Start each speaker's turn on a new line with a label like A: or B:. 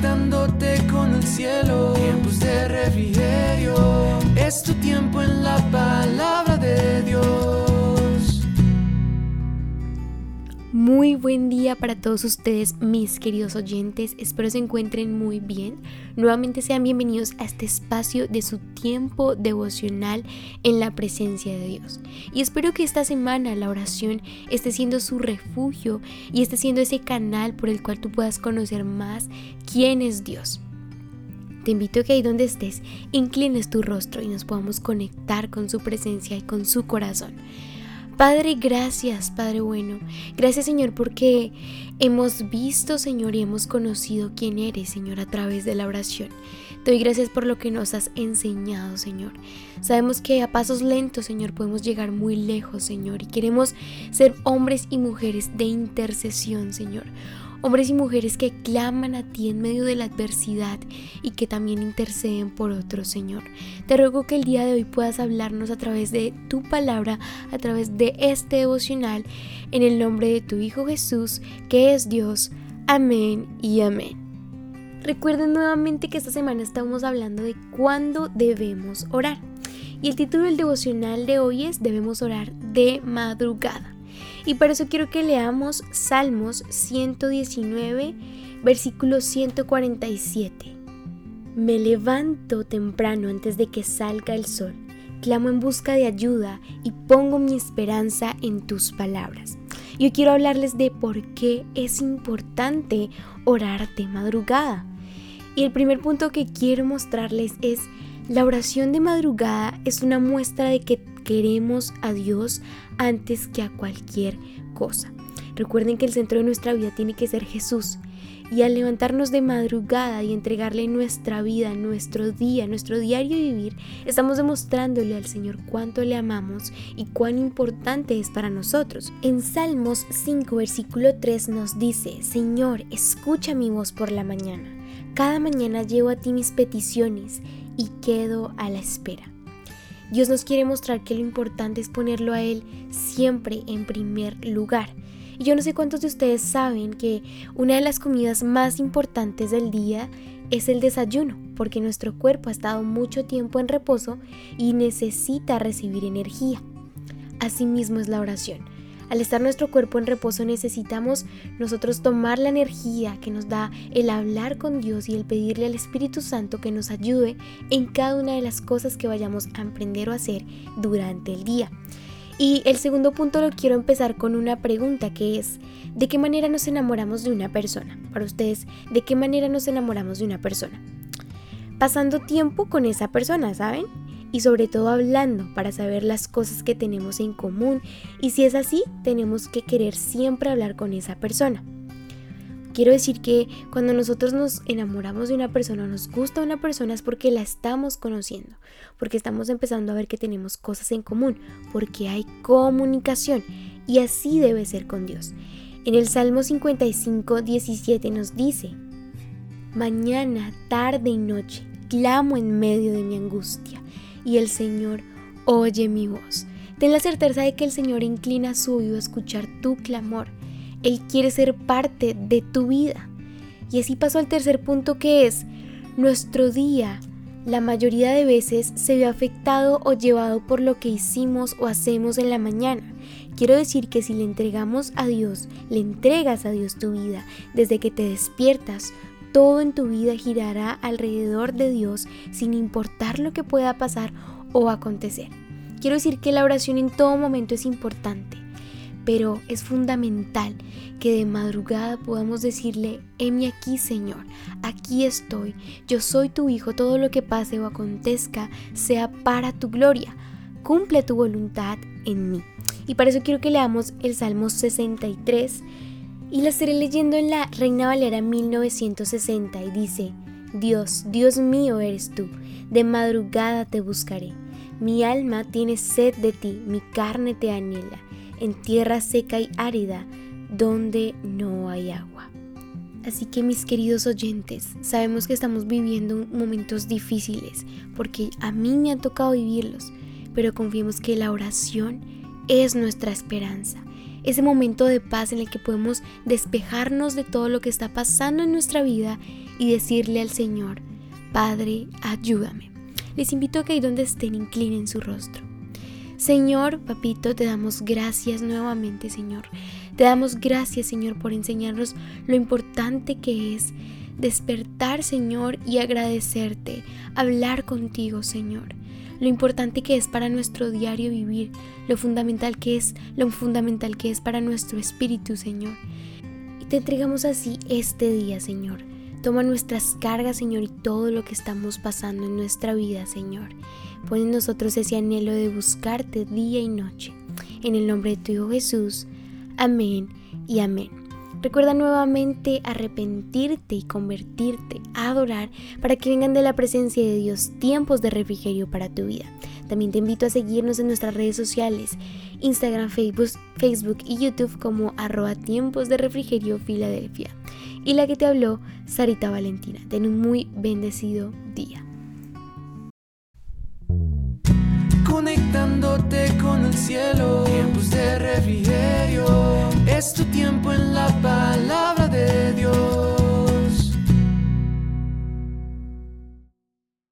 A: conectándote con el cielo. Tiempos de refrigerio, es tu tiempo en la palabra
B: Muy buen día para todos ustedes, mis queridos oyentes. Espero se encuentren muy bien. Nuevamente sean bienvenidos a este espacio de su tiempo devocional en la presencia de Dios. Y espero que esta semana la oración esté siendo su refugio y esté siendo ese canal por el cual tú puedas conocer más quién es Dios. Te invito a que ahí donde estés, inclines tu rostro y nos podamos conectar con su presencia y con su corazón. Padre, gracias, Padre bueno. Gracias, Señor, porque hemos visto, Señor, y hemos conocido quién eres, Señor, a través de la oración. Te doy gracias por lo que nos has enseñado, Señor. Sabemos que a pasos lentos, Señor, podemos llegar muy lejos, Señor, y queremos ser hombres y mujeres de intercesión, Señor hombres y mujeres que claman a ti en medio de la adversidad y que también interceden por otros, Señor. Te ruego que el día de hoy puedas hablarnos a través de tu palabra, a través de este devocional, en el nombre de tu Hijo Jesús, que es Dios. Amén y amén. Recuerden nuevamente que esta semana estamos hablando de cuándo debemos orar. Y el título del devocional de hoy es Debemos orar de madrugada. Y por eso quiero que leamos Salmos 119, versículo 147. Me levanto temprano antes de que salga el sol, clamo en busca de ayuda y pongo mi esperanza en tus palabras. Yo quiero hablarles de por qué es importante orar de madrugada. Y el primer punto que quiero mostrarles es la oración de madrugada es una muestra de que queremos a Dios antes que a cualquier cosa. Recuerden que el centro de nuestra vida tiene que ser Jesús. Y al levantarnos de madrugada y entregarle nuestra vida, nuestro día, nuestro diario vivir, estamos demostrándole al Señor cuánto le amamos y cuán importante es para nosotros. En Salmos 5, versículo 3 nos dice, Señor, escucha mi voz por la mañana. Cada mañana llevo a ti mis peticiones y quedo a la espera. Dios nos quiere mostrar que lo importante es ponerlo a Él siempre en primer lugar. Y yo no sé cuántos de ustedes saben que una de las comidas más importantes del día es el desayuno, porque nuestro cuerpo ha estado mucho tiempo en reposo y necesita recibir energía. Asimismo es la oración. Al estar nuestro cuerpo en reposo necesitamos nosotros tomar la energía que nos da el hablar con Dios y el pedirle al Espíritu Santo que nos ayude en cada una de las cosas que vayamos a emprender o hacer durante el día. Y el segundo punto lo quiero empezar con una pregunta que es, ¿de qué manera nos enamoramos de una persona? Para ustedes, ¿de qué manera nos enamoramos de una persona? Pasando tiempo con esa persona, ¿saben? Y sobre todo hablando para saber las cosas que tenemos en común y si es así, tenemos que querer siempre hablar con esa persona. Quiero decir que cuando nosotros nos enamoramos de una persona, nos gusta una persona es porque la estamos conociendo, porque estamos empezando a ver que tenemos cosas en común, porque hay comunicación y así debe ser con Dios. En el Salmo 55, 17 nos dice, Mañana, tarde y noche, clamo en medio de mi angustia y el Señor oye mi voz. Ten la certeza de que el Señor inclina su oído a escuchar tu clamor. Él quiere ser parte de tu vida. Y así paso al tercer punto que es, nuestro día la mayoría de veces se ve afectado o llevado por lo que hicimos o hacemos en la mañana. Quiero decir que si le entregamos a Dios, le entregas a Dios tu vida desde que te despiertas, todo en tu vida girará alrededor de Dios sin importar lo que pueda pasar o acontecer. Quiero decir que la oración en todo momento es importante, pero es fundamental que de madrugada podamos decirle, heme aquí Señor, aquí estoy, yo soy tu Hijo, todo lo que pase o acontezca sea para tu gloria, cumple tu voluntad en mí. Y para eso quiero que leamos el Salmo 63, y la estaré leyendo en la Reina Valera 1960 y dice, Dios, Dios mío eres tú, de madrugada te buscaré. Mi alma tiene sed de ti, mi carne te anhela, en tierra seca y árida, donde no hay agua. Así que mis queridos oyentes, sabemos que estamos viviendo momentos difíciles, porque a mí me han tocado vivirlos, pero confiemos que la oración es nuestra esperanza ese momento de paz en el que podemos despejarnos de todo lo que está pasando en nuestra vida y decirle al Señor, Padre, ayúdame. Les invito a que ahí donde estén inclinen su rostro. Señor, papito, te damos gracias nuevamente, Señor. Te damos gracias, Señor, por enseñarnos lo importante que es despertar, Señor, y agradecerte, hablar contigo, Señor. Lo importante que es para nuestro diario vivir, lo fundamental que es, lo fundamental que es para nuestro espíritu, Señor. Y te entregamos así este día, Señor. Toma nuestras cargas, Señor, y todo lo que estamos pasando en nuestra vida, Señor. Pon en nosotros ese anhelo de buscarte día y noche. En el nombre de tu Hijo Jesús. Amén y amén. Recuerda nuevamente arrepentirte y convertirte, a adorar, para que vengan de la presencia de Dios tiempos de refrigerio para tu vida. También te invito a seguirnos en nuestras redes sociales, Instagram, Facebook, Facebook y YouTube como arroba tiempos de refrigerio Filadelfia. Y la que te habló, Sarita Valentina. Ten un muy bendecido día.
A: Conectándote con el cielo, tiempos de refrigerio es tu tiempo en la palabra